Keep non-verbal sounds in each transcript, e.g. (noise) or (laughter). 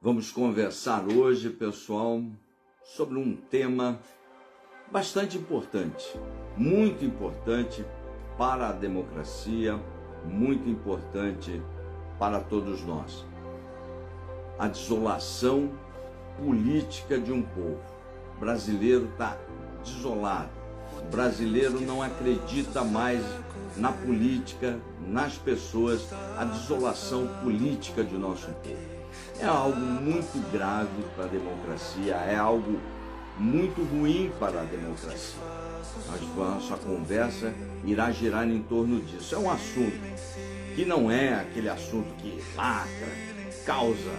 Vamos conversar hoje, pessoal, sobre um tema bastante importante, muito importante para a democracia, muito importante para todos nós. A desolação política de um povo. O brasileiro está desolado. O brasileiro não acredita mais na política, nas pessoas, a desolação política de nosso povo é algo muito grave para a democracia, é algo muito ruim para a democracia. a nossa conversa irá girar em torno disso. É um assunto que não é aquele assunto que lacra, causa,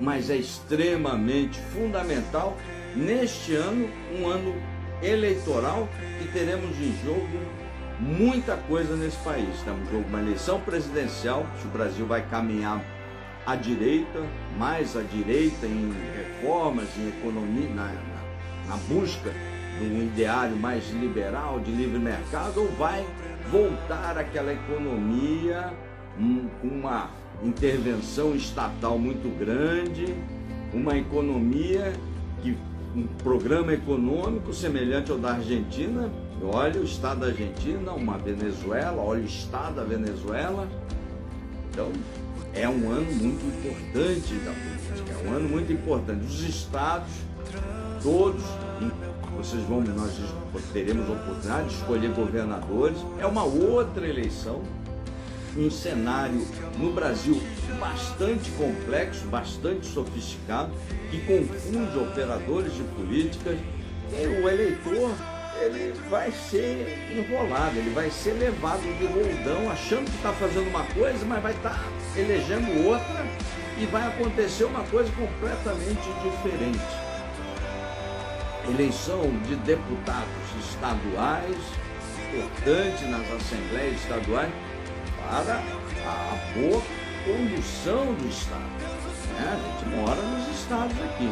mas é extremamente fundamental neste ano, um ano eleitoral que teremos em jogo muita coisa nesse país. Temos jogo uma eleição presidencial, se o Brasil vai caminhar à direita, mais à direita em reformas, em economia, na, na, na busca de um ideário mais liberal, de livre mercado, ou vai voltar àquela economia um, com uma intervenção estatal muito grande, uma economia que um programa econômico semelhante ao da Argentina. Olha o estado da Argentina, uma Venezuela, olha o estado da Venezuela. Então, é um ano muito importante da política, é um ano muito importante. Os estados, todos, vocês vão, nós teremos a oportunidade de escolher governadores. É uma outra eleição, um cenário no Brasil bastante complexo, bastante sofisticado, que confunde operadores de políticas. E o eleitor ele vai ser enrolado, ele vai ser levado de roldão, achando que está fazendo uma coisa, mas vai estar tá elegendo outra e vai acontecer uma coisa completamente diferente. Eleição de deputados estaduais, importante nas assembleias estaduais, para a boa condução do Estado. Né? A gente mora nos estados aqui.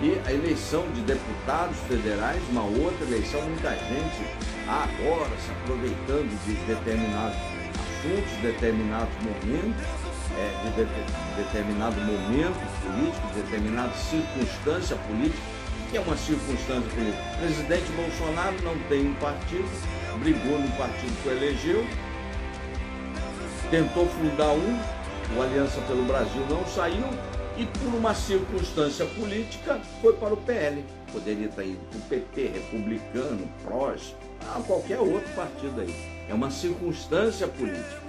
E a eleição de deputados federais, uma outra eleição, muita gente agora se aproveitando de determinados assuntos, determinados momentos, é, de, de, de determinado momento político, de determinada circunstância política. Que é uma circunstância política? O presidente Bolsonaro não tem um partido, brigou no partido que o elegeu, tentou fundar um, o Aliança pelo Brasil não saiu, e por uma circunstância política foi para o PL. Poderia estar indo para o PT, republicano, PROS, a qualquer outro partido aí. É uma circunstância política.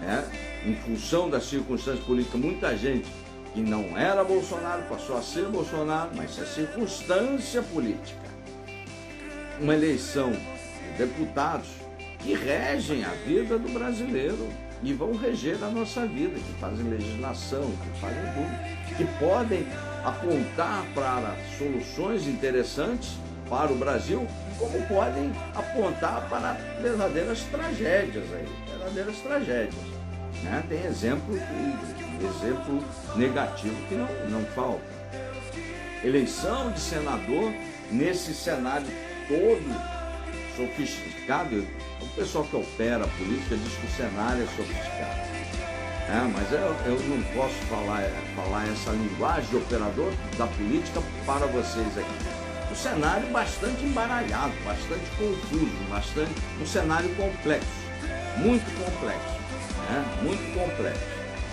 Né? Em função da circunstância política, muita gente que não era Bolsonaro passou a ser Bolsonaro, mas é circunstância política. Uma eleição de deputados que regem a vida do brasileiro e vão reger a nossa vida, que fazem legislação, que fazem tudo, que podem apontar para soluções interessantes para o Brasil, como podem apontar para verdadeiras tragédias aí, verdadeiras tragédias. Né? Tem exemplo, exemplo negativo que não, não falta. Eleição de senador nesse cenário todo sofisticado, o pessoal que opera a política diz que o cenário é sofisticado. É, mas eu, eu não posso falar, falar essa linguagem de operador da política para vocês aqui. O cenário bastante embaralhado, bastante confuso, bastante, um cenário complexo, muito complexo, né? muito complexo.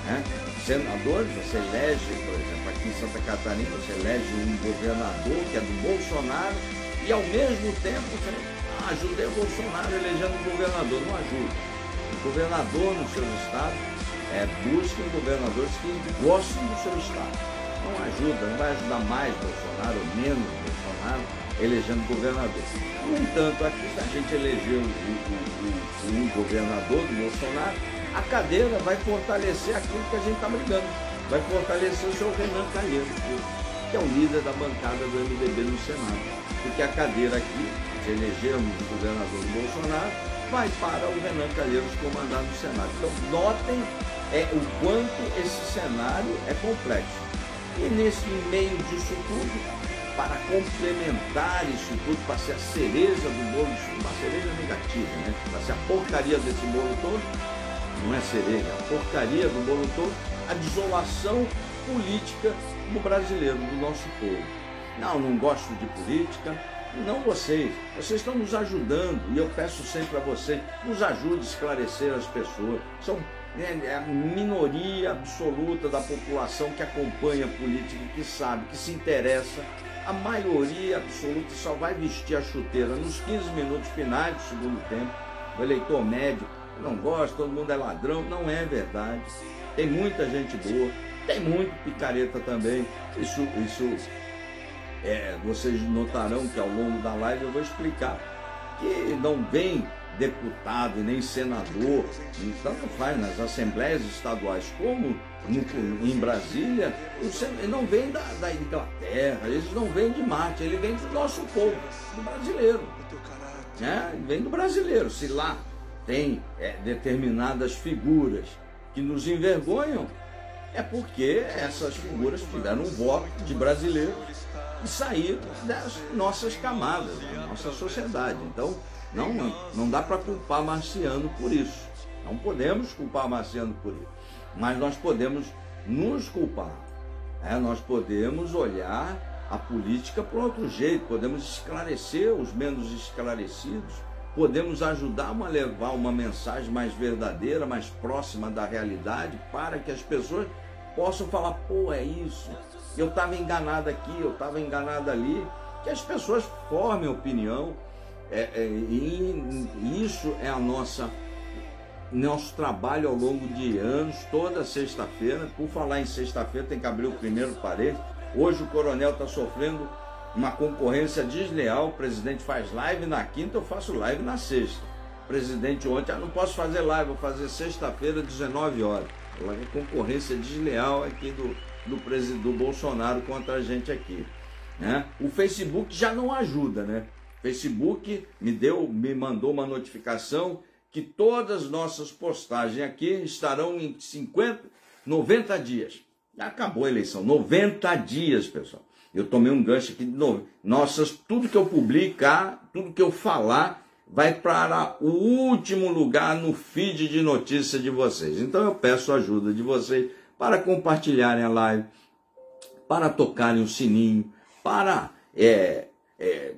Né? Senadores, você elege, por exemplo, aqui em Santa Catarina, você elege um governador que é do Bolsonaro e ao mesmo tempo você ajudei o Bolsonaro elegendo um governador, não ajuda. O governador nos seus estados é, busquem governadores que gostem do seu estado. Não ajuda, não vai ajudar mais Bolsonaro menos Bolsonaro elegendo governador. No entanto, aqui se a gente elegeu o, o, o, o governador do Bolsonaro, a cadeira vai fortalecer aquilo que a gente está brigando. Vai fortalecer o seu Renan Calheiros, que é o líder da bancada do MDB no Senado. Porque a cadeira aqui que elegemos o governador Bolsonaro, vai para o Renan Calheiros comandar o Senado. Então, notem é, o quanto esse cenário é complexo. E nesse meio disso tudo, para complementar isso tudo, para ser a cereja do bolo, uma cereja negativa, né? Para ser a porcaria desse bolo todo, não é cereja, a porcaria do bolo todo, a desolação política do brasileiro, do nosso povo. Não, não gosto de política, não vocês. Vocês estão nos ajudando e eu peço sempre a vocês, nos ajude a esclarecer as pessoas. São né, é a minoria absoluta da população que acompanha a política, que sabe, que se interessa. A maioria absoluta só vai vestir a chuteira nos 15 minutos finais do segundo tempo. O eleitor médio não gosta, todo mundo é ladrão. Não é verdade. Tem muita gente boa, tem muito picareta também. Isso, isso é, vocês notarão que ao longo da live eu vou explicar que não vem deputado e nem senador, tanto faz nas assembleias estaduais como no, em Brasília, não vem da, da, Inglaterra, eles não vêm de Marte, ele vem do nosso povo, do brasileiro. Né? Vem do brasileiro. Se lá tem é, determinadas figuras que nos envergonham, é porque essas figuras tiveram um voto de brasileiros e saíram das nossas camadas, da nossa sociedade. Então, não, não dá para culpar Marciano por isso. Não podemos culpar Marciano por isso. Mas nós podemos nos culpar. É, nós podemos olhar a política por outro jeito, podemos esclarecer os menos esclarecidos, podemos ajudar a levar uma mensagem mais verdadeira, mais próxima da realidade, para que as pessoas possam falar, pô, é isso, eu estava enganado aqui, eu estava enganado ali, que as pessoas formem opinião, é, é, e isso é a nossa nosso trabalho ao longo de anos, toda sexta-feira. Por falar em sexta-feira, tem que abrir o primeiro parede. Hoje o coronel está sofrendo uma concorrência desleal. O presidente faz live na quinta, eu faço live na sexta. O presidente ontem, ah, não posso fazer live, vou fazer sexta-feira, 19 horas. É concorrência desleal aqui do, do, presidente, Bolsonaro contra a gente aqui. Né? O Facebook já não ajuda, né? O Facebook me deu, me mandou uma notificação que todas as nossas postagens aqui estarão em 50, 90 dias. Acabou a eleição, 90 dias, pessoal. Eu tomei um gancho aqui de novo. Nossas, tudo que eu publicar, tudo que eu falar, vai para o último lugar no feed de notícia de vocês. Então eu peço a ajuda de vocês para compartilharem a live, para tocarem o sininho, para é, é,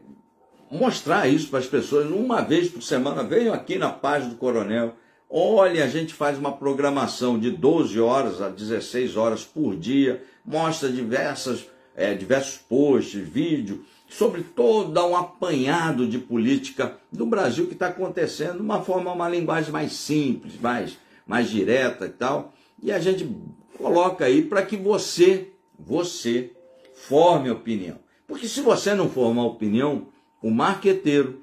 mostrar isso para as pessoas. Uma vez por semana, venham aqui na página do Coronel. Olha, a gente faz uma programação de 12 horas a 16 horas por dia, mostra diversas, é, diversos posts, vídeos, sobre todo um apanhado de política do Brasil que está acontecendo, de uma forma, uma linguagem mais simples, mais, mais direta e tal. E a gente coloca aí para que você, você, forme opinião. Porque se você não formar opinião, o marqueteiro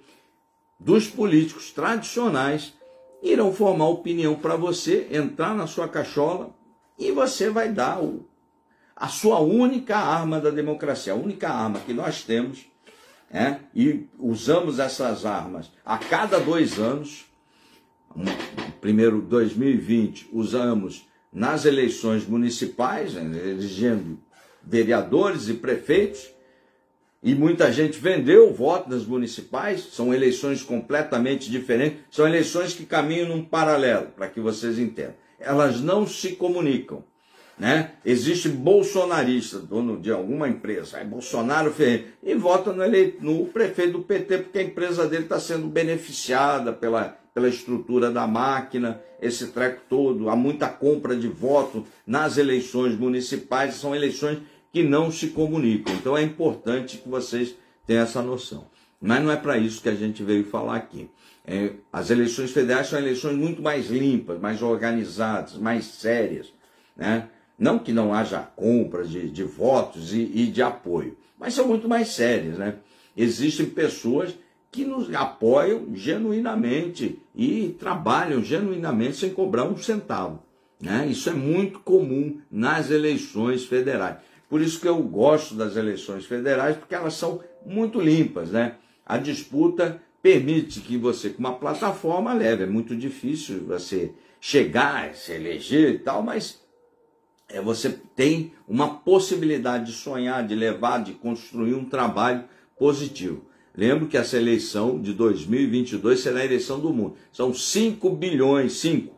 dos políticos tradicionais irão formar opinião para você, entrar na sua cachola e você vai dar o, a sua única arma da democracia, a única arma que nós temos, é, e usamos essas armas a cada dois anos. Primeiro, 2020, usamos nas eleições municipais, né, elegendo vereadores e prefeitos, e muita gente vendeu o voto nas municipais, são eleições completamente diferentes, são eleições que caminham num paralelo, para que vocês entendam. Elas não se comunicam. Né? Existe bolsonarista, dono de alguma empresa, é Bolsonaro Ferreira, e vota no, eleito, no prefeito do PT, porque a empresa dele está sendo beneficiada pela, pela estrutura da máquina, esse treco todo, há muita compra de voto nas eleições municipais, são eleições que não se comunicam. Então é importante que vocês tenham essa noção. Mas não é para isso que a gente veio falar aqui. É, as eleições federais são eleições muito mais limpas, mais organizadas, mais sérias. Né? Não que não haja compras de, de votos e, e de apoio, mas são muito mais sérias. Né? Existem pessoas que nos apoiam genuinamente e trabalham genuinamente sem cobrar um centavo. Né? Isso é muito comum nas eleições federais. Por isso que eu gosto das eleições federais, porque elas são muito limpas. Né? A disputa permite que você, com uma plataforma leve, é muito difícil você chegar, se eleger e tal, mas é, você tem uma possibilidade de sonhar, de levar, de construir um trabalho positivo. Lembro que essa eleição de 2022 será a eleição do mundo. São 5 bilhões, 5,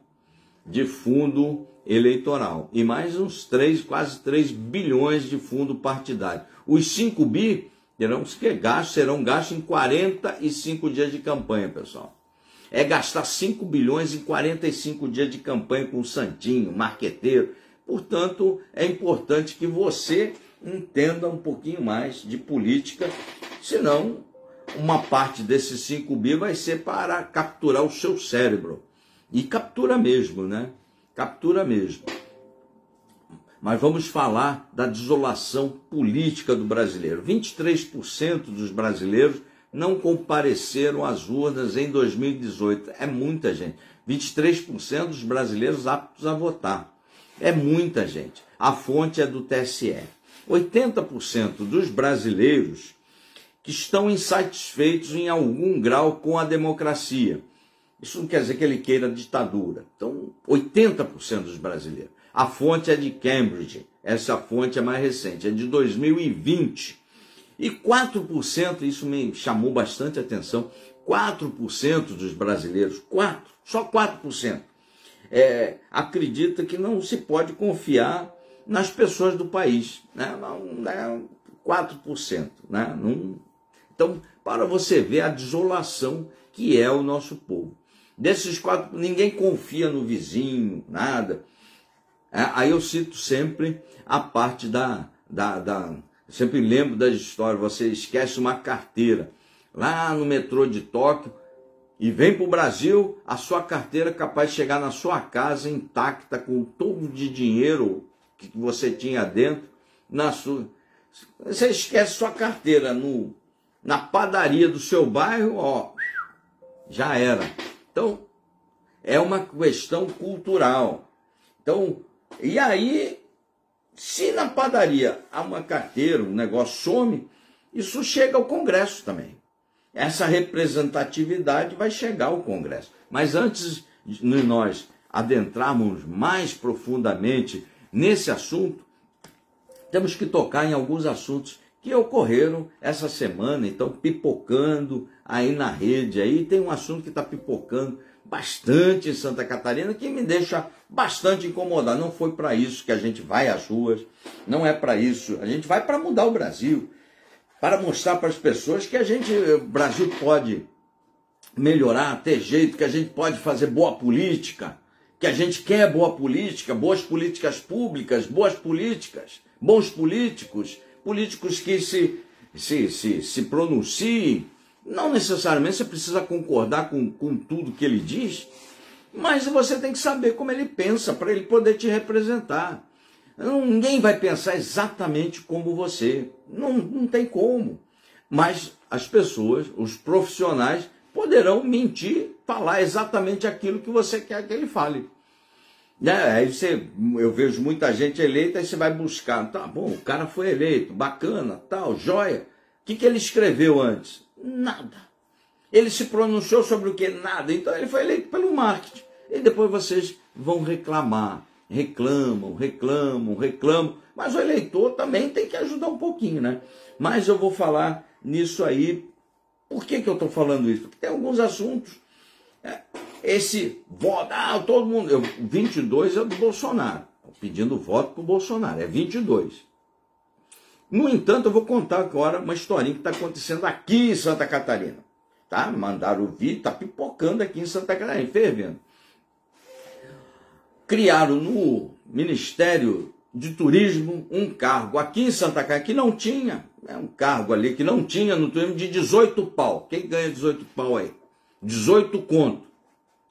de fundo eleitoral e mais uns 3, quase 3 bilhões de fundo partidário. Os 5 bi terão que gastos, serão gastos em 45 dias de campanha, pessoal. É gastar 5 bilhões em 45 dias de campanha com o Santinho, marqueteiro. Portanto, é importante que você entenda um pouquinho mais de política, senão uma parte desses 5 bi vai ser para capturar o seu cérebro. E captura mesmo, né? Captura mesmo. Mas vamos falar da desolação política do brasileiro. 23% dos brasileiros não compareceram às urnas em 2018. É muita gente. 23% dos brasileiros aptos a votar. É muita gente. A fonte é do TSE. 80% dos brasileiros que estão insatisfeitos em algum grau com a democracia. Isso não quer dizer que ele queira ditadura. Então, 80% dos brasileiros. A fonte é de Cambridge. Essa fonte é mais recente, é de 2020. E 4%, isso me chamou bastante atenção, 4% dos brasileiros, 4, só 4%, é, acredita que não se pode confiar nas pessoas do país. Né? Não, né? 4%. Né? Não... Então, para você ver a desolação que é o nosso povo. Desses quatro, ninguém confia no vizinho, nada. É, aí eu cito sempre a parte da, da, da. Sempre lembro das histórias. Você esquece uma carteira lá no metrô de Tóquio e vem para o Brasil, a sua carteira é capaz de chegar na sua casa intacta, com todo de dinheiro que você tinha dentro, na sua. Você esquece sua carteira no, na padaria do seu bairro, ó, já era. Então, é uma questão cultural. Então, e aí, se na padaria há uma carteira, um negócio some, isso chega ao Congresso também. Essa representatividade vai chegar ao Congresso. Mas antes de nós adentrarmos mais profundamente nesse assunto, temos que tocar em alguns assuntos que ocorreram essa semana, então pipocando aí na rede. Aí tem um assunto que está pipocando bastante em Santa Catarina que me deixa bastante incomodado. Não foi para isso que a gente vai às ruas, não é para isso. A gente vai para mudar o Brasil, para mostrar para as pessoas que a gente, o Brasil pode melhorar, ter jeito, que a gente pode fazer boa política, que a gente quer boa política, boas políticas públicas, boas políticas, bons políticos, políticos que se, se, se, se pronunciem não necessariamente você precisa concordar com, com tudo que ele diz, mas você tem que saber como ele pensa para ele poder te representar. Ninguém vai pensar exatamente como você. Não, não tem como. Mas as pessoas, os profissionais, poderão mentir, falar exatamente aquilo que você quer que ele fale. Né? Aí você, eu vejo muita gente eleita, aí você vai buscar, tá bom, o cara foi eleito, bacana, tal, joia. O que, que ele escreveu antes? Nada. Ele se pronunciou sobre o que? Nada. Então ele foi eleito pelo marketing. E depois vocês vão reclamar. Reclamam, reclamam, reclamam. Mas o eleitor também tem que ajudar um pouquinho, né? Mas eu vou falar nisso aí. Por que, que eu estou falando isso? Porque tem alguns assuntos. É, esse voto, ah, todo mundo. Eu, 22 é do Bolsonaro. Pedindo voto para o Bolsonaro. É 22. No entanto, eu vou contar agora uma historinha que está acontecendo aqui em Santa Catarina. Tá? Mandaram o vídeo, está pipocando aqui em Santa Catarina, fervendo. Criaram no Ministério de Turismo um cargo aqui em Santa Catarina que não tinha. É um cargo ali que não tinha no turismo de 18 pau. Quem ganha 18 pau aí? 18 conto.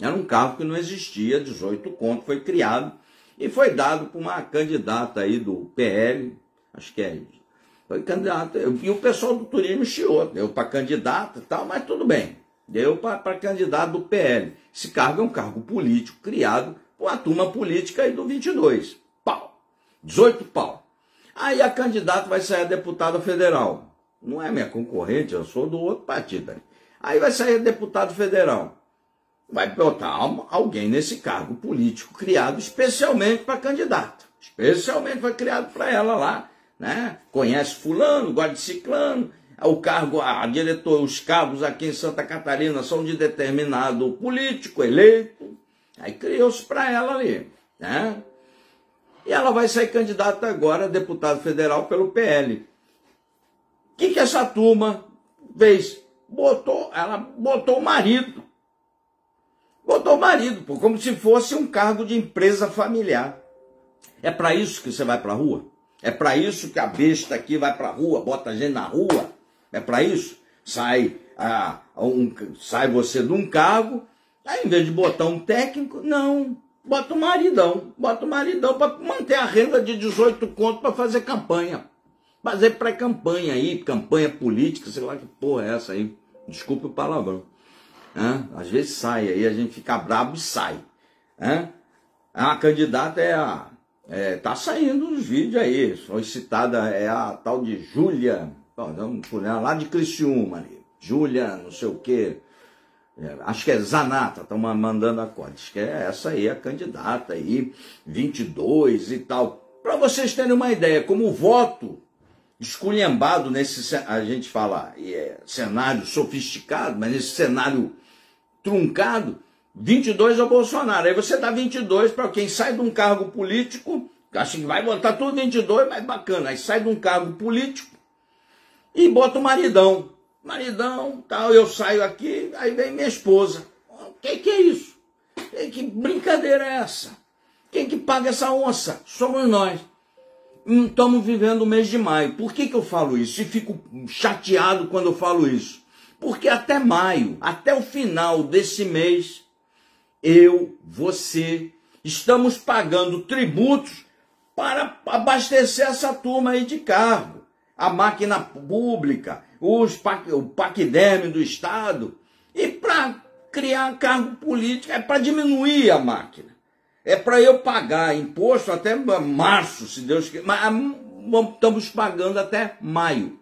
Era um cargo que não existia, 18 conto, foi criado e foi dado para uma candidata aí do PL, acho que é foi candidato. E o pessoal do turismo chiou. Deu para candidato e tal, mas tudo bem. Deu para candidato do PL. Esse cargo é um cargo político criado por uma turma política aí do 22. Pau. 18 pau. Aí a candidata vai sair a deputada federal. Não é minha concorrente, eu sou do outro partido. Aí vai sair a deputado federal. Vai botar alguém nesse cargo político criado especialmente para candidato. Especialmente foi criado para ela lá né? Conhece fulano, de ciclano. O cargo, a diretor, os cargos aqui em Santa Catarina são de determinado político eleito. Aí criou-se para ela ali, né? E ela vai ser candidata agora a deputado federal pelo PL. O que, que essa turma fez? Botou, ela botou o marido. Botou o marido, pô, como se fosse um cargo de empresa familiar. É para isso que você vai para a rua? É para isso que a besta aqui vai para a rua, bota a gente na rua? É para isso? Sai, ah, um, sai você de um cargo, aí em vez de botar um técnico, não, bota o maridão, bota o maridão para manter a renda de 18 contos para fazer campanha. Fazer pré-campanha aí, campanha política, sei lá que porra é essa aí. Desculpe o palavrão. Hã? Às vezes sai aí, a gente fica brabo e sai. Hã? A candidata é a. É, tá saindo os vídeos aí. Solicitada é a tal de Júlia. Lá de Criciúma ali. Júlia, não sei o quê. É, acho que é Zanata, estão mandando a conta. Acho que é essa aí, a candidata aí, 22 e tal. Para vocês terem uma ideia, como o voto esculhambado nesse, a gente fala, é, cenário sofisticado, mas nesse cenário truncado, 22 é o Bolsonaro. Aí você dá 22 para quem sai de um cargo político, acha que vai botar tudo 22, mas bacana. Aí sai de um cargo político e bota o maridão maridão, tal, eu saio aqui, aí vem minha esposa. O que, que é isso? Que brincadeira é essa? Quem que paga essa onça? Somos nós. Estamos vivendo o mês de maio. Por que, que eu falo isso? E fico chateado quando eu falo isso. Porque até maio, até o final desse mês, eu, você, estamos pagando tributos para abastecer essa turma aí de carro. A máquina pública, os, o paquiderme do Estado, e para criar cargo político, é para diminuir a máquina. É para eu pagar imposto até março, se Deus quiser. Mas ah, estamos pagando até maio.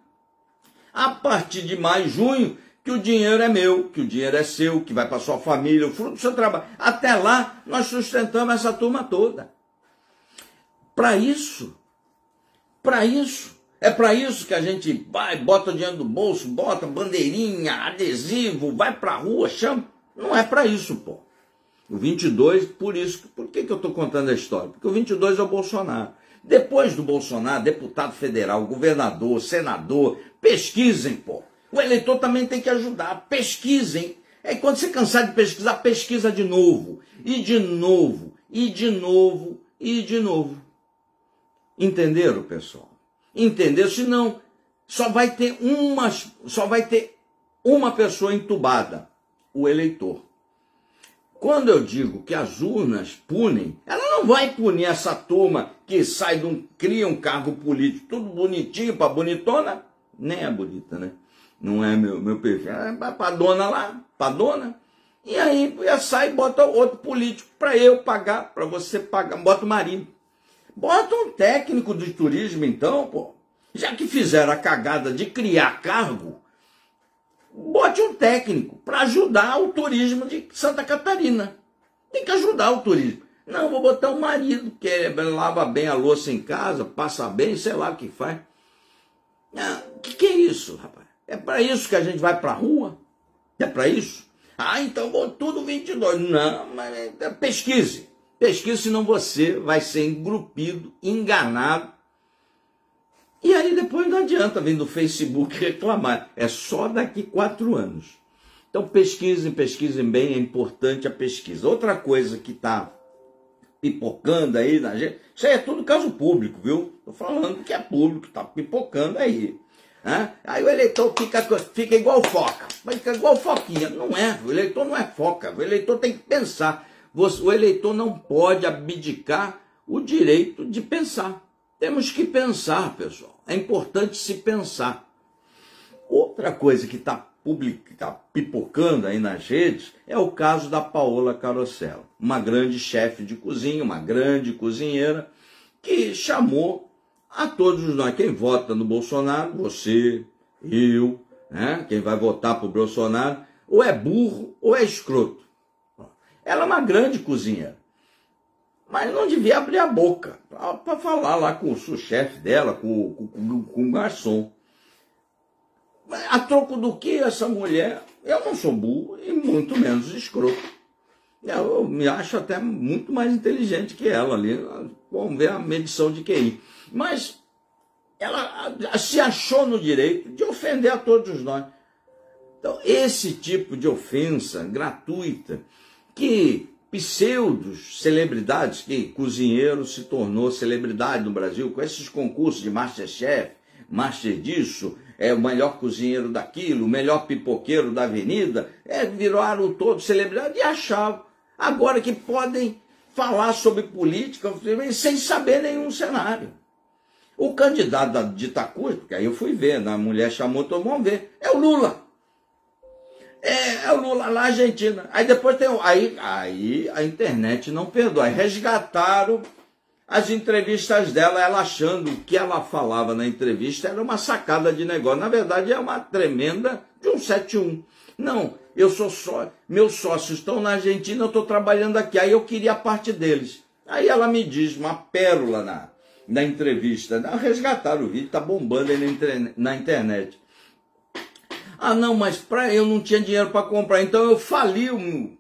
A partir de maio, junho, que o dinheiro é meu, que o dinheiro é seu, que vai para sua família, o fruto do seu trabalho. Até lá, nós sustentamos essa turma toda. Para isso, para isso, é para isso que a gente vai, bota dinheiro do bolso, bota bandeirinha, adesivo, vai para a rua, chama. Não é para isso, pô. O 22, por isso, por que, que eu estou contando a história? Porque o 22 é o Bolsonaro. Depois do Bolsonaro, deputado federal, governador, senador, pesquisem, pô. O eleitor também tem que ajudar, pesquisem. É quando você cansar de pesquisar, pesquisa de novo, e de novo, e de novo, e de novo. Entenderam, pessoal? Entendeu? Senão, só vai ter uma, só vai ter uma pessoa entubada, o eleitor. Quando eu digo que as urnas punem, ela não vai punir essa turma que sai de um, cria um cargo político, tudo bonitinho para bonitona, nem é bonita, né? Não é meu, meu perfil. É para dona lá, para dona. E aí sai e bota outro político para eu pagar, para você pagar, bota o marido. Bota um técnico de turismo, então, pô. Já que fizeram a cagada de criar cargo, bote um técnico para ajudar o turismo de Santa Catarina. Tem que ajudar o turismo. Não, vou botar o marido, que lava bem a louça em casa, passa bem, sei lá o que faz. O ah, que, que é isso, rapaz? É para isso que a gente vai para a rua? É para isso? Ah, então vou tudo 22. Não, mas é, pesquise. Pesquise, senão você vai ser engrupido, enganado. E aí depois não adianta vir do Facebook (laughs) reclamar. É só daqui quatro anos. Então pesquisem, pesquisem bem, é importante a pesquisa. Outra coisa que está pipocando aí na gente, isso aí é tudo caso público, viu? Estou falando que é público, está pipocando aí. Né? Aí o eleitor fica, fica igual foca, fica igual foquinha. Não é, o eleitor não é foca, o eleitor tem que pensar o eleitor não pode abdicar o direito de pensar. Temos que pensar, pessoal. É importante se pensar. Outra coisa que está tá pipocando aí nas redes é o caso da Paola Carosella, uma grande chefe de cozinha, uma grande cozinheira, que chamou a todos nós, quem vota no Bolsonaro, você, eu, né? quem vai votar para o Bolsonaro, ou é burro ou é escroto. Ela é uma grande cozinheira. Mas não devia abrir a boca para falar lá com o chefe dela, com, com, com o garçom. A troco do que essa mulher? Eu não sou burro e muito menos escroto. Eu me acho até muito mais inteligente que ela ali. Vamos ver a medição de QI. Mas ela se achou no direito de ofender a todos nós. Então, esse tipo de ofensa gratuita, que pseudos celebridades, que cozinheiro se tornou celebridade no Brasil, com esses concursos de Masterchef, Master disso, é o melhor cozinheiro daquilo, o melhor pipoqueiro da avenida, é, viraram todos celebridade e achavam agora que podem falar sobre política sem saber nenhum cenário. O candidato de Itacuz, porque aí eu fui ver, né? a mulher chamou todo mundo ver, é o Lula. É, é o Lula lá, Argentina. Aí depois tem. Aí, aí a internet não perdoa. Aí resgataram as entrevistas dela, ela achando que ela falava na entrevista era uma sacada de negócio. Na verdade, é uma tremenda de um 71. Não, eu sou só. Meus sócios estão na Argentina, eu estou trabalhando aqui. Aí eu queria a parte deles. Aí ela me diz uma pérola na, na entrevista. Resgataram o vídeo, está bombando aí na, na internet. Ah, não, mas pra, eu não tinha dinheiro para comprar, então eu fali,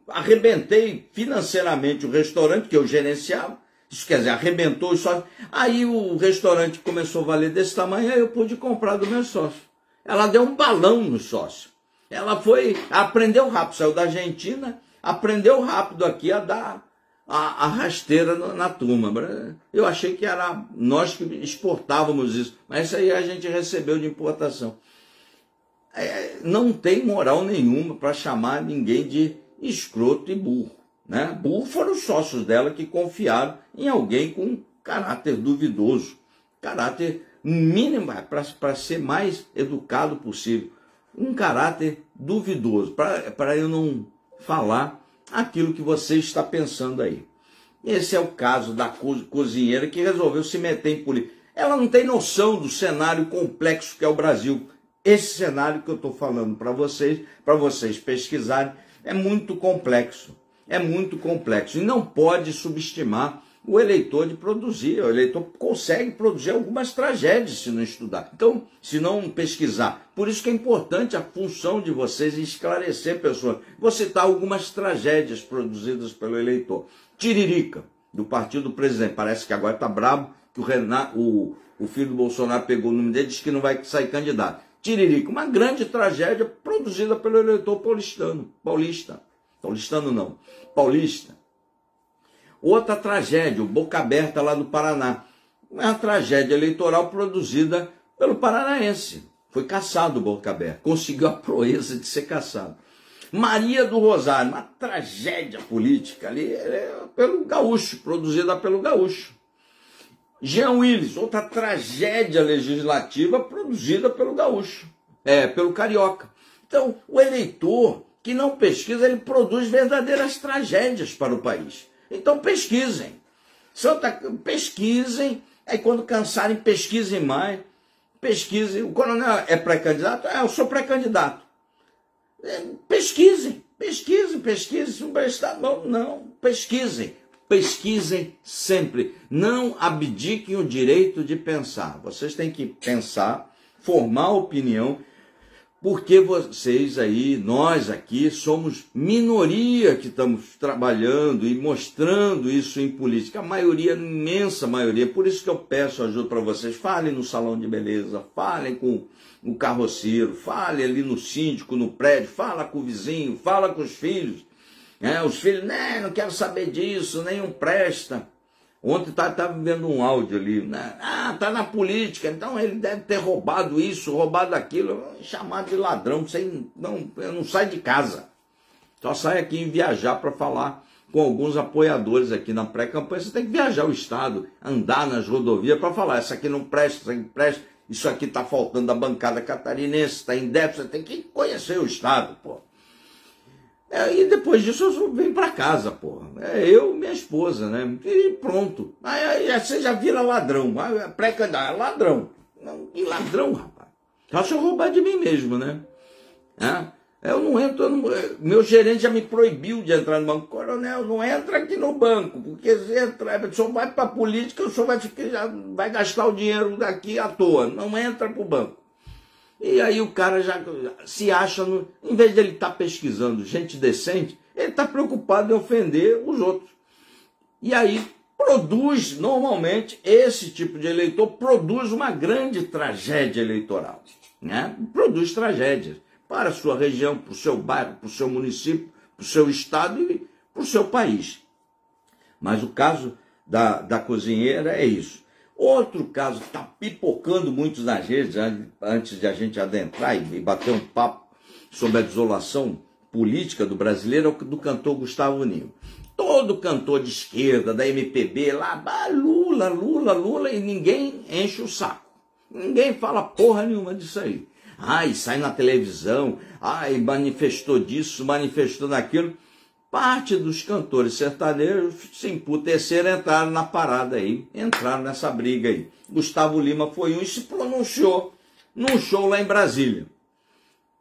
arrebentei financeiramente o restaurante que eu gerenciava. Isso quer dizer, arrebentou só. Aí o restaurante começou a valer desse tamanho, aí eu pude comprar do meu sócio. Ela deu um balão no sócio. Ela foi, aprendeu rápido, saiu da Argentina, aprendeu rápido aqui a dar a, a rasteira na, na turma. Eu achei que era nós que exportávamos isso, mas isso aí a gente recebeu de importação é, não tem moral nenhuma para chamar ninguém de escroto e burro. Né? Burro foram os sócios dela que confiaram em alguém com caráter duvidoso, caráter mínimo para ser mais educado possível, um caráter duvidoso, para eu não falar aquilo que você está pensando aí. Esse é o caso da cozinheira que resolveu se meter em política. Ela não tem noção do cenário complexo que é o Brasil. Esse cenário que eu estou falando para vocês, para vocês pesquisarem, é muito complexo. É muito complexo. E não pode subestimar o eleitor de produzir. O eleitor consegue produzir algumas tragédias se não estudar. Então, se não pesquisar. Por isso que é importante a função de vocês esclarecer pessoas. Vou citar algumas tragédias produzidas pelo eleitor. Tiririca, do partido do presidente. Parece que agora está brabo que o, Renato, o, o filho do Bolsonaro pegou o nome dele e disse que não vai sair candidato. Tiririca, uma grande tragédia produzida pelo eleitor paulistano, paulista. Paulistano não, paulista. Outra tragédia, o Boca Aberta lá no Paraná. Uma tragédia eleitoral produzida pelo paranaense. Foi caçado o Boca Aberta, conseguiu a proeza de ser caçado. Maria do Rosário, uma tragédia política ali, é pelo gaúcho, produzida pelo gaúcho. Jean Willis, outra tragédia legislativa produzida pelo gaúcho, é, pelo carioca. Então, o eleitor que não pesquisa, ele produz verdadeiras tragédias para o país. Então, pesquisem. Pesquisem, aí quando cansarem, pesquisem mais. Pesquisem. O coronel é pré-candidato? É, eu sou pré-candidato. É, pesquisem, pesquisem, pesquisem. Se não prestar, não, não, pesquisem pesquisem sempre. Não abdiquem o direito de pensar. Vocês têm que pensar, formar opinião, porque vocês aí, nós aqui, somos minoria que estamos trabalhando e mostrando isso em política. A maioria, a imensa maioria. Por isso que eu peço ajuda para vocês. Falem no salão de beleza, falem com o carroceiro, falem ali no síndico, no prédio, fala com o vizinho, fala com os filhos é, os filhos, né, não quero saber disso, nenhum presta. Ontem estava tá, vendo um áudio ali, né? Ah, tá na política, então ele deve ter roubado isso, roubado aquilo, chamado de ladrão, sem, não, não sai de casa. Só sai aqui em viajar para falar com alguns apoiadores aqui na pré-campanha. Você tem que viajar o estado, andar nas rodovias para falar, isso aqui não presta, isso aqui presta, isso aqui está faltando a bancada catarinense, está em déficit, você tem que conhecer o estado, pô. É, e depois disso eu venho para casa, porra. É eu e minha esposa, né? E pronto. Aí, aí você já vira ladrão. Pré-candidato, é ladrão. Que ladrão, rapaz. Acho eu roubar de mim mesmo, né? É, eu não entro, não, meu gerente já me proibiu de entrar no banco. Coronel, não entra aqui no banco, porque se entra, o senhor vai para a política, o senhor vai, vai gastar o dinheiro daqui à toa. Não entra para o banco. E aí o cara já se acha, no, em vez de ele estar tá pesquisando gente decente, Ele está preocupado em ofender os outros. E aí produz, normalmente, esse tipo de eleitor produz uma grande tragédia eleitoral. Né? Produz tragédias para a sua região, para o seu bairro, para o seu município, para o seu estado e para o seu país. Mas o caso da, da cozinheira é isso. Outro caso que está pipocando muito nas redes, antes de a gente adentrar e bater um papo sobre a desolação política do brasileiro, é o do cantor Gustavo Nilo. Todo cantor de esquerda, da MPB, lá, Lula, Lula, Lula, e ninguém enche o saco. Ninguém fala porra nenhuma disso aí. Ai, sai na televisão, ai, manifestou disso, manifestou daquilo. Parte dos cantores sertanejos se emputeceram, entraram na parada aí, entraram nessa briga aí. Gustavo Lima foi um e se pronunciou num show lá em Brasília.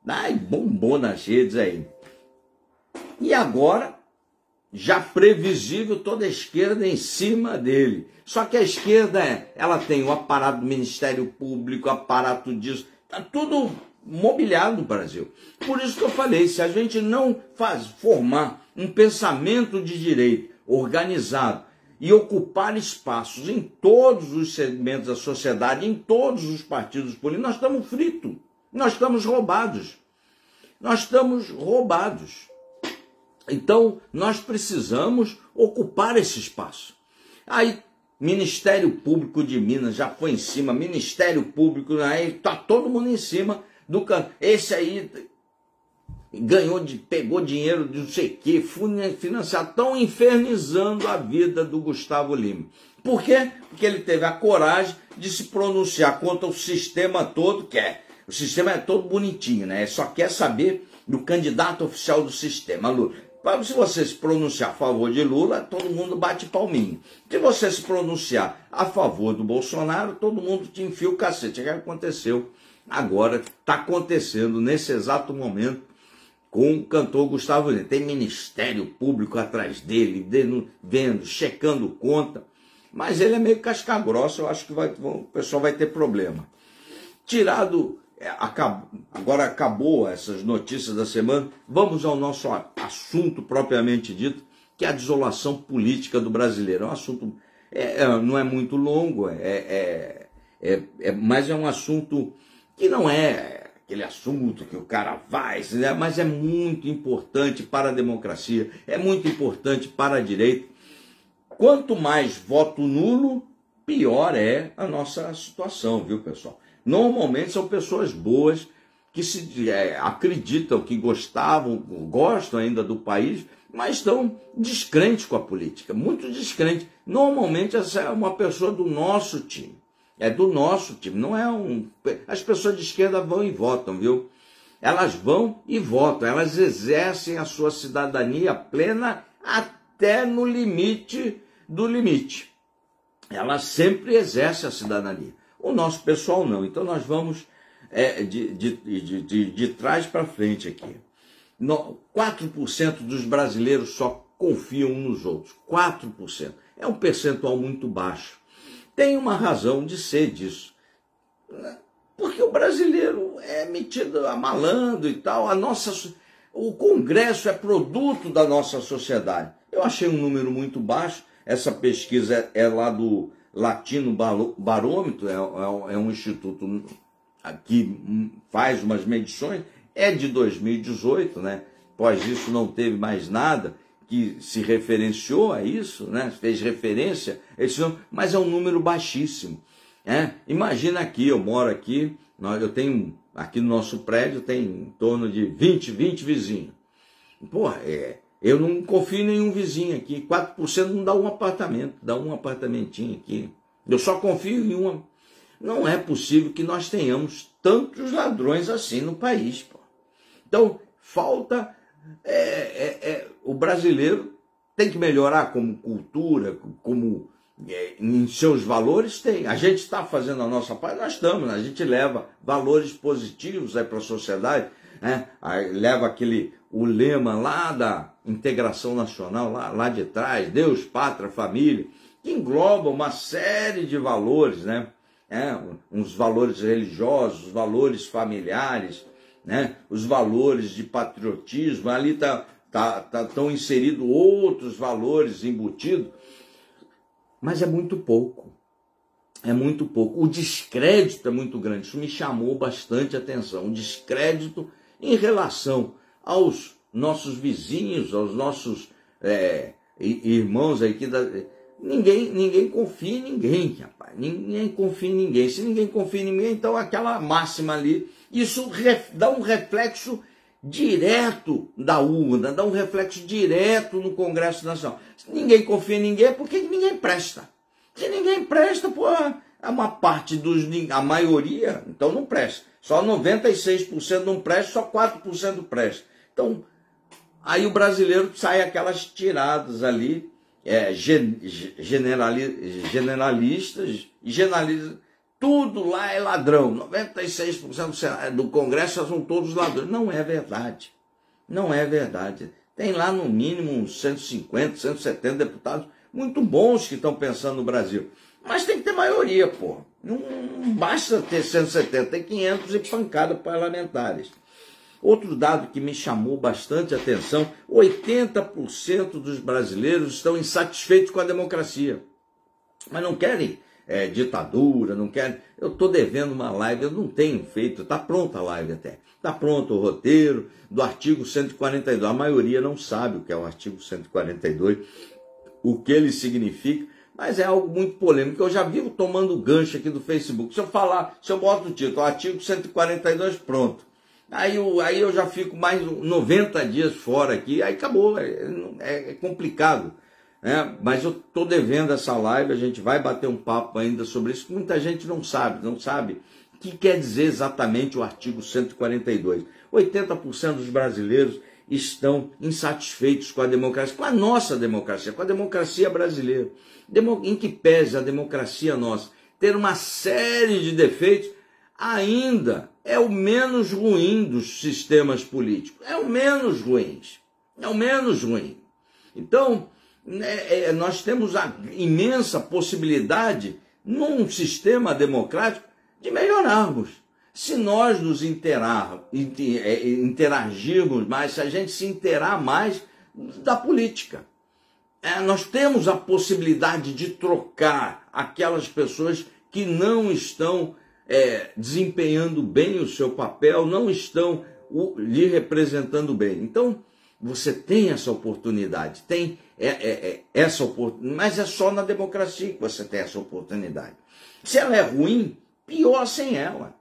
Ai, bombou nas redes aí. E agora, já previsível, toda a esquerda em cima dele. Só que a esquerda, ela tem o aparato do Ministério Público, aparato disso, tá tudo mobiliado no Brasil. Por isso que eu falei, se a gente não faz formar um pensamento de direito organizado e ocupar espaços em todos os segmentos da sociedade, em todos os partidos políticos, nós estamos fritos, nós estamos roubados. Nós estamos roubados. Então, nós precisamos ocupar esse espaço. Aí, Ministério Público de Minas já foi em cima, Ministério Público, aí tá todo mundo em cima do can... Esse aí ganhou, de, pegou dinheiro de não sei o que, financiado, estão infernizando a vida do Gustavo Lima. Por quê? Porque ele teve a coragem de se pronunciar contra o sistema todo, que é, o sistema é todo bonitinho, né? Só quer saber do candidato oficial do sistema, Lula. Se você se pronunciar a favor de Lula, todo mundo bate palminho. Se você se pronunciar a favor do Bolsonaro, todo mundo te enfia o cacete. É o que aconteceu agora, está acontecendo nesse exato momento com o cantor Gustavo Lima. Tem Ministério Público atrás dele, vendo, checando conta. Mas ele é meio casca grossa, eu acho que vai, o pessoal vai ter problema. Tirado, é, agora acabou essas notícias da semana, vamos ao nosso assunto propriamente dito, que é a desolação política do brasileiro. É um assunto, é, é, não é muito longo, é, é, é, é, mas é um assunto que não é aquele assunto que o cara vai, mas é muito importante para a democracia, é muito importante para a direita. Quanto mais voto nulo, pior é a nossa situação, viu, pessoal? Normalmente são pessoas boas que se é, acreditam que gostavam, gostam ainda do país, mas estão descrentes com a política, muito descrentes. Normalmente essa é uma pessoa do nosso time. É do nosso time, não é um. As pessoas de esquerda vão e votam, viu? Elas vão e votam, elas exercem a sua cidadania plena até no limite do limite. Elas sempre exercem a cidadania. O nosso pessoal não. Então nós vamos é, de, de, de, de, trás para frente aqui. No, 4% dos brasileiros só confiam uns nos outros. 4%. É um percentual muito baixo tem uma razão de ser disso. Porque o brasileiro é metido a malandro e tal, a nossa, o Congresso é produto da nossa sociedade. Eu achei um número muito baixo, essa pesquisa é, é lá do Latino Barômetro, é, é, é um instituto que faz umas medições, é de 2018, né? Após isso não teve mais nada que se referenciou a isso, né? fez referência esse número, mas é um número baixíssimo. É? Imagina aqui, eu moro aqui, eu tenho, aqui no nosso prédio tem em torno de 20, 20 vizinhos. Porra, é, eu não confio em nenhum vizinho aqui, 4% não dá um apartamento, dá um apartamentinho aqui. Eu só confio em uma. Não é possível que nós tenhamos tantos ladrões assim no país. Pô. Então, falta é, é, é, o brasileiro tem que melhorar como cultura, como é, em seus valores, tem. A gente está fazendo a nossa parte, nós estamos, a gente leva valores positivos para a sociedade, né? Aí leva aquele, o lema lá da integração nacional, lá, lá de trás, Deus, pátria, família, que engloba uma série de valores, né? É, uns valores religiosos, valores familiares, né? os valores de patriotismo. Ali tá tá, tá tão inserido outros valores embutidos, mas é muito pouco. É muito pouco. O descrédito é muito grande. Isso me chamou bastante atenção. O descrédito em relação aos nossos vizinhos, aos nossos é, irmãos aqui da. Ninguém, ninguém confia em ninguém, rapaz. Ninguém confia em ninguém. Se ninguém confia em ninguém, então aquela máxima ali, isso dá um reflexo direto da urna, dá um reflexo direto no Congresso Nacional. Se ninguém confia em ninguém, é porque ninguém presta. Se ninguém presta, pô, é uma parte dos. a maioria, então não presta. Só 96% não presta, só 4% presta. Então, aí o brasileiro sai aquelas tiradas ali, é, generali, generalistas, generalistas tudo lá é ladrão. 96% do Congresso são todos ladrões. Não é verdade. Não é verdade. Tem lá no mínimo uns 150, 170 deputados muito bons que estão pensando no Brasil. Mas tem que ter maioria, pô. Não, basta ter 170, tem 500 e pancada parlamentares. Outro dado que me chamou bastante atenção: 80% dos brasileiros estão insatisfeitos com a democracia, mas não querem é, ditadura, não quer. Eu estou devendo uma live, eu não tenho feito, está pronta a live até. Está pronto o roteiro do artigo 142. A maioria não sabe o que é o artigo 142, o que ele significa, mas é algo muito polêmico. Eu já vivo tomando gancho aqui do Facebook. Se eu falar, se eu boto o título, artigo 142, pronto. Aí eu, aí eu já fico mais 90 dias fora aqui, aí acabou, é, é, é complicado. É, mas eu estou devendo essa live, a gente vai bater um papo ainda sobre isso, muita gente não sabe, não sabe o que quer dizer exatamente o artigo 142. 80% dos brasileiros estão insatisfeitos com a democracia, com a nossa democracia, com a democracia brasileira. Em que pese a democracia nossa ter uma série de defeitos, ainda é o menos ruim dos sistemas políticos. É o menos ruim. É o menos ruim. Então, né, é, nós temos a imensa possibilidade, num sistema democrático, de melhorarmos. Se nós nos interar, é, interagirmos mais, se a gente se interar mais da política. É, nós temos a possibilidade de trocar aquelas pessoas que não estão é, desempenhando bem o seu papel, não estão o, lhe representando bem. Então, você tem essa oportunidade, tem é, é, é, essa oportunidade, mas é só na democracia que você tem essa oportunidade. Se ela é ruim, pior sem ela.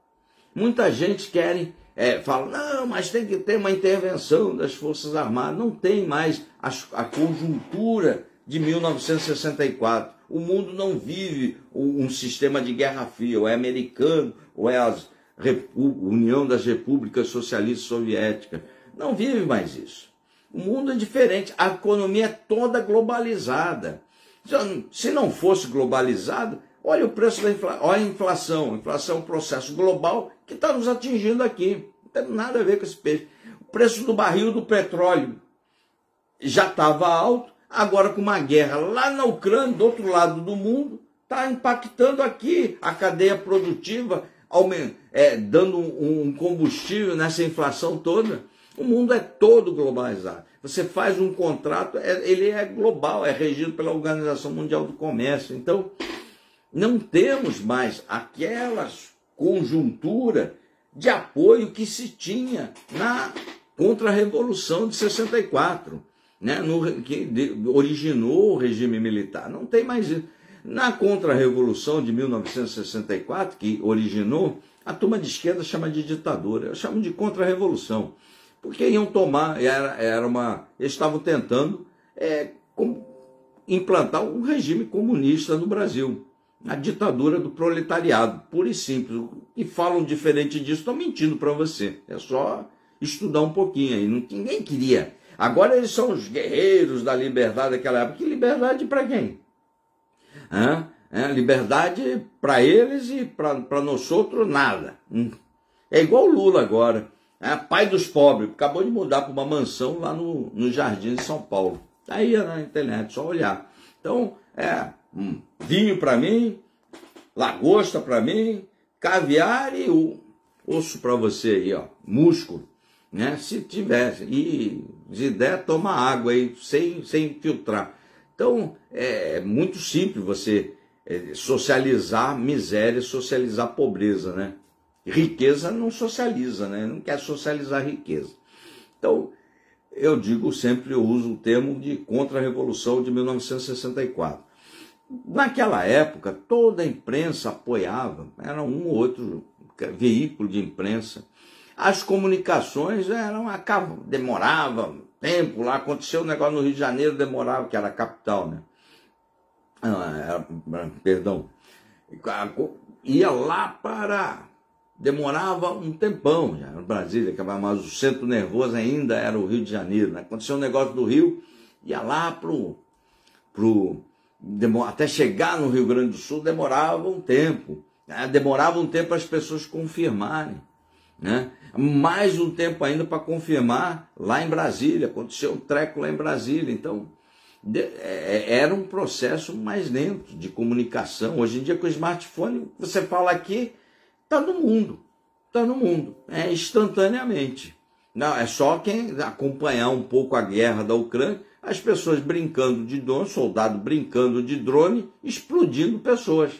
Muita gente quer, é, fala, não, mas tem que ter uma intervenção das Forças Armadas. Não tem mais a, a conjuntura de 1964. O mundo não vive um, sistema de guerra fria, ou é americano, ou é a União das Repúblicas Socialistas Soviéticas. Não vive mais isso. O mundo é diferente, a economia é toda globalizada. Se não fosse globalizada, olha o preço da inflação, olha a inflação. A inflação é um processo global que está nos atingindo aqui. Não tem nada a ver com esse peixe. O preço do barril do petróleo já estava alto, agora com uma guerra lá na Ucrânia, do outro lado do mundo, está impactando aqui a cadeia produtiva, é, dando um combustível nessa inflação toda. O mundo é todo globalizado. Você faz um contrato, é, ele é global, é regido pela Organização Mundial do Comércio. Então, não temos mais aquela conjuntura de apoio que se tinha na contra-revolução de 64, né, no, que originou o regime militar. Não tem mais isso. Na contra-revolução de 1964, que originou, a turma de esquerda chama de ditadura, eu chamo de contra-revolução porque iam tomar, era, era uma, eles estavam tentando é, com, implantar um regime comunista no Brasil, a ditadura do proletariado, pura e simples. E falam diferente disso, estão mentindo para você. É só estudar um pouquinho aí. Ninguém queria. Agora eles são os guerreiros da liberdade daquela época. Que liberdade para quem? Hã? É, liberdade para eles e para nós outros, nada. Hum. É igual o Lula agora é, pai dos pobres, acabou de mudar para uma mansão lá no, no Jardim de São Paulo. Tá aí na internet, só olhar. Então, é, um vinho para mim, lagosta para mim, caviar e o osso para você aí, ó, músculo, né? Se tivesse. E Se der, toma água aí, sem, sem filtrar. Então, é muito simples você é, socializar miséria, socializar pobreza, né? Riqueza não socializa, né? Não quer socializar riqueza. Então, eu digo sempre, eu uso o termo de contra-revolução de 1964. Naquela época, toda a imprensa apoiava, era um ou outro veículo de imprensa. As comunicações eram, demorava tempo lá, aconteceu um negócio no Rio de Janeiro, demorava, que era a capital, né? Ah, era, perdão. Ia lá para. Demorava um tempão já, no Brasília, mas o centro nervoso ainda era o Rio de Janeiro. Né? Aconteceu um negócio do Rio, ia lá pro, pro até chegar no Rio Grande do Sul demorava um tempo. Né? Demorava um tempo as pessoas confirmarem. Né? Mais um tempo ainda para confirmar lá em Brasília. Aconteceu um treco lá em Brasília. Então, é, é era um processo mais lento de comunicação. Hoje em dia, com o smartphone, você fala aqui, está no mundo. Está no mundo. É instantaneamente. Não, é só quem acompanhar um pouco a guerra da Ucrânia as pessoas brincando de drone, soldado brincando de drone, explodindo pessoas.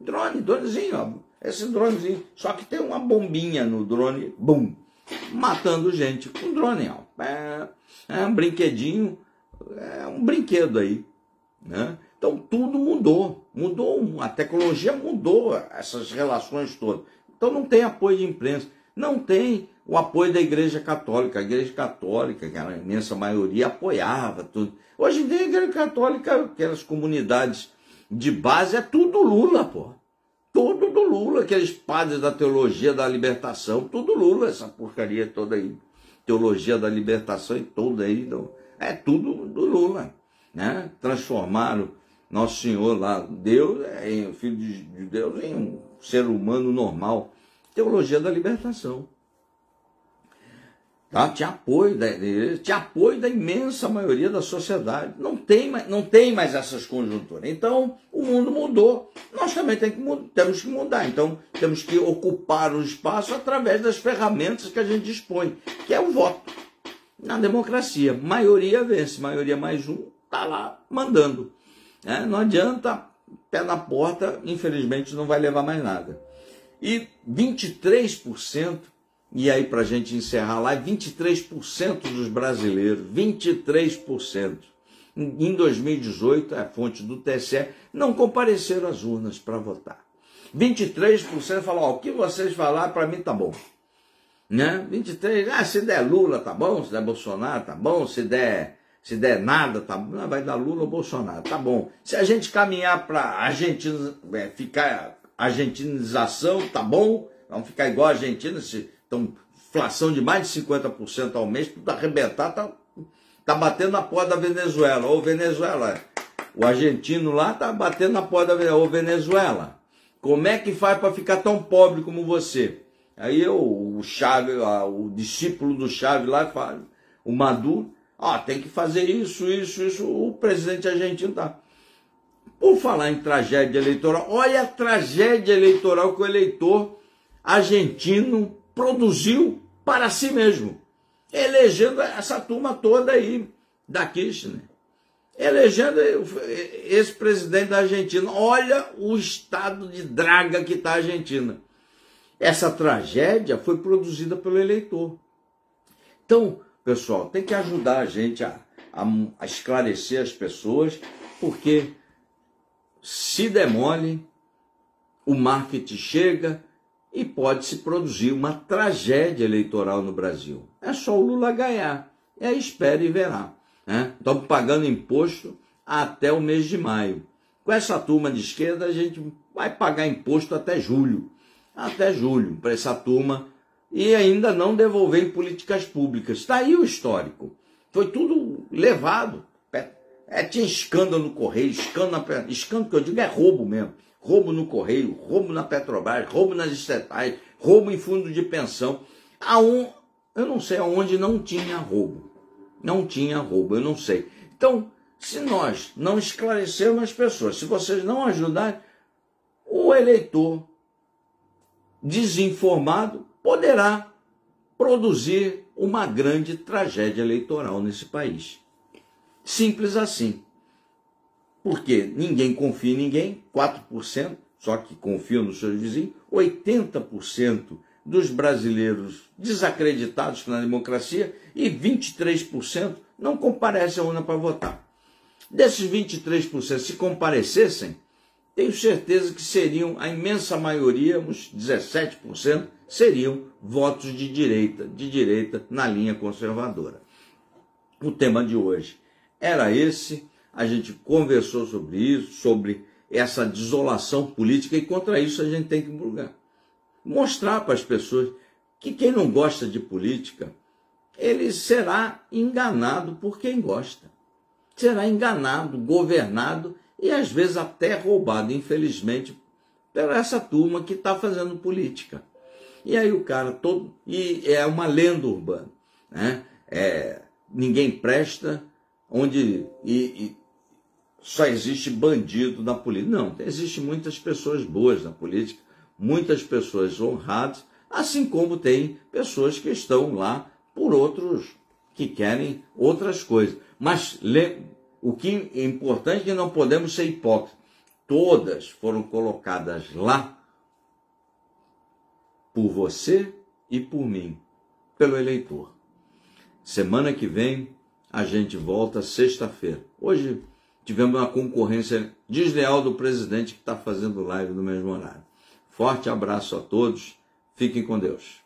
Drone, dronezinho, ó, esse dronezinho. Só que tem uma bombinha no drone, bum, matando gente com drone. Ó. É, é um brinquedinho, é um brinquedo aí. Né? Então tudo mudou, mudou, a tecnologia mudou essas relações todas. Então não tem apoio de imprensa, não tem o apoio da Igreja Católica. A Igreja Católica, que a imensa maioria, apoiava tudo. Hoje em dia, a Igreja Católica, aquelas comunidades de base, é tudo Lula, pô. Tudo do Lula, aqueles padres da teologia da libertação, tudo Lula, essa porcaria toda aí. Teologia da libertação e toda aí. É tudo do Lula. Né? Transformaram Nosso Senhor lá, Deus, é, filho de Deus, em um ser humano normal. Teologia da libertação. Tá? Tinha apoio da tinha apoio da imensa maioria da sociedade. Não tem, não tem mais essas conjunturas. Então, o mundo mudou. Nós também tem que, temos que mudar. Então, temos que ocupar o espaço através das ferramentas que a gente dispõe, que é o voto. Na democracia, maioria vence, maioria mais um está lá mandando. É, não adianta, pé na porta, infelizmente não vai levar mais nada. E 23% e aí, para a gente encerrar lá, 23% dos brasileiros, 23%, em 2018, a fonte do TSE, não compareceram às urnas para votar. 23% falaram, o que vocês falaram para mim tá bom. Né? 23, ah, se der Lula tá bom, se der Bolsonaro tá bom, se der, se der nada tá não, vai dar Lula ou Bolsonaro, tá bom. Se a gente caminhar para Argentina, é, ficar argentinização, tá bom, vamos ficar igual a Argentina, se então, inflação de mais de 50% ao mês, tudo arrebentar, tá, tá batendo na porta da Venezuela. Ô Venezuela, o argentino lá tá batendo na porta da Venezuela. Ô Venezuela, como é que faz para ficar tão pobre como você? Aí eu, o Chave, o discípulo do Chave lá o Maduro, ó, tem que fazer isso, isso, isso. O presidente argentino tá. Por falar em tragédia eleitoral, olha a tragédia eleitoral que o eleitor argentino produziu para si mesmo, elegendo essa turma toda aí da Kirchner, elegendo esse presidente da Argentina. Olha o estado de draga que está a Argentina. Essa tragédia foi produzida pelo eleitor. Então, pessoal, tem que ajudar a gente a, a, a esclarecer as pessoas, porque se demole, o marketing chega, e pode-se produzir uma tragédia eleitoral no Brasil. É só o Lula ganhar. É espera e verá. Né? Estamos pagando imposto até o mês de maio. Com essa turma de esquerda, a gente vai pagar imposto até julho. Até julho, para essa turma. E ainda não devolver em políticas públicas. Está aí o histórico. Foi tudo levado. É, tinha escândalo no Correio, escândalo, escândalo que eu digo é roubo mesmo roubo no Correio, roubo na Petrobras, roubo nas estatais, roubo em fundo de pensão. Aon, eu não sei aonde não tinha roubo. Não tinha roubo, eu não sei. Então, se nós não esclarecermos as pessoas, se vocês não ajudarem, o eleitor desinformado poderá produzir uma grande tragédia eleitoral nesse país. Simples assim. Porque ninguém confia em ninguém, 4%, só que confiam nos seus vizinhos, 80% dos brasileiros desacreditados na democracia e 23% não comparecem à urna para votar. Desses 23%, se comparecessem, tenho certeza que seriam, a imensa maioria, uns 17%, seriam votos de direita, de direita na linha conservadora. O tema de hoje era esse, a gente conversou sobre isso, sobre essa desolação política, e contra isso a gente tem que mostrar para as pessoas que quem não gosta de política, ele será enganado por quem gosta. Será enganado, governado e às vezes até roubado, infelizmente, por essa turma que está fazendo política. E aí o cara todo. E é uma lenda urbana. Né? É, ninguém presta, onde. E, e só existe bandido na política. Não, existem muitas pessoas boas na política, muitas pessoas honradas, assim como tem pessoas que estão lá por outros que querem outras coisas. Mas o que é importante é que não podemos ser hipócritas. Todas foram colocadas lá por você e por mim, pelo eleitor. Semana que vem a gente volta sexta-feira. Hoje tivemos uma concorrência desleal do presidente que está fazendo live no mesmo horário. Forte abraço a todos, fiquem com Deus.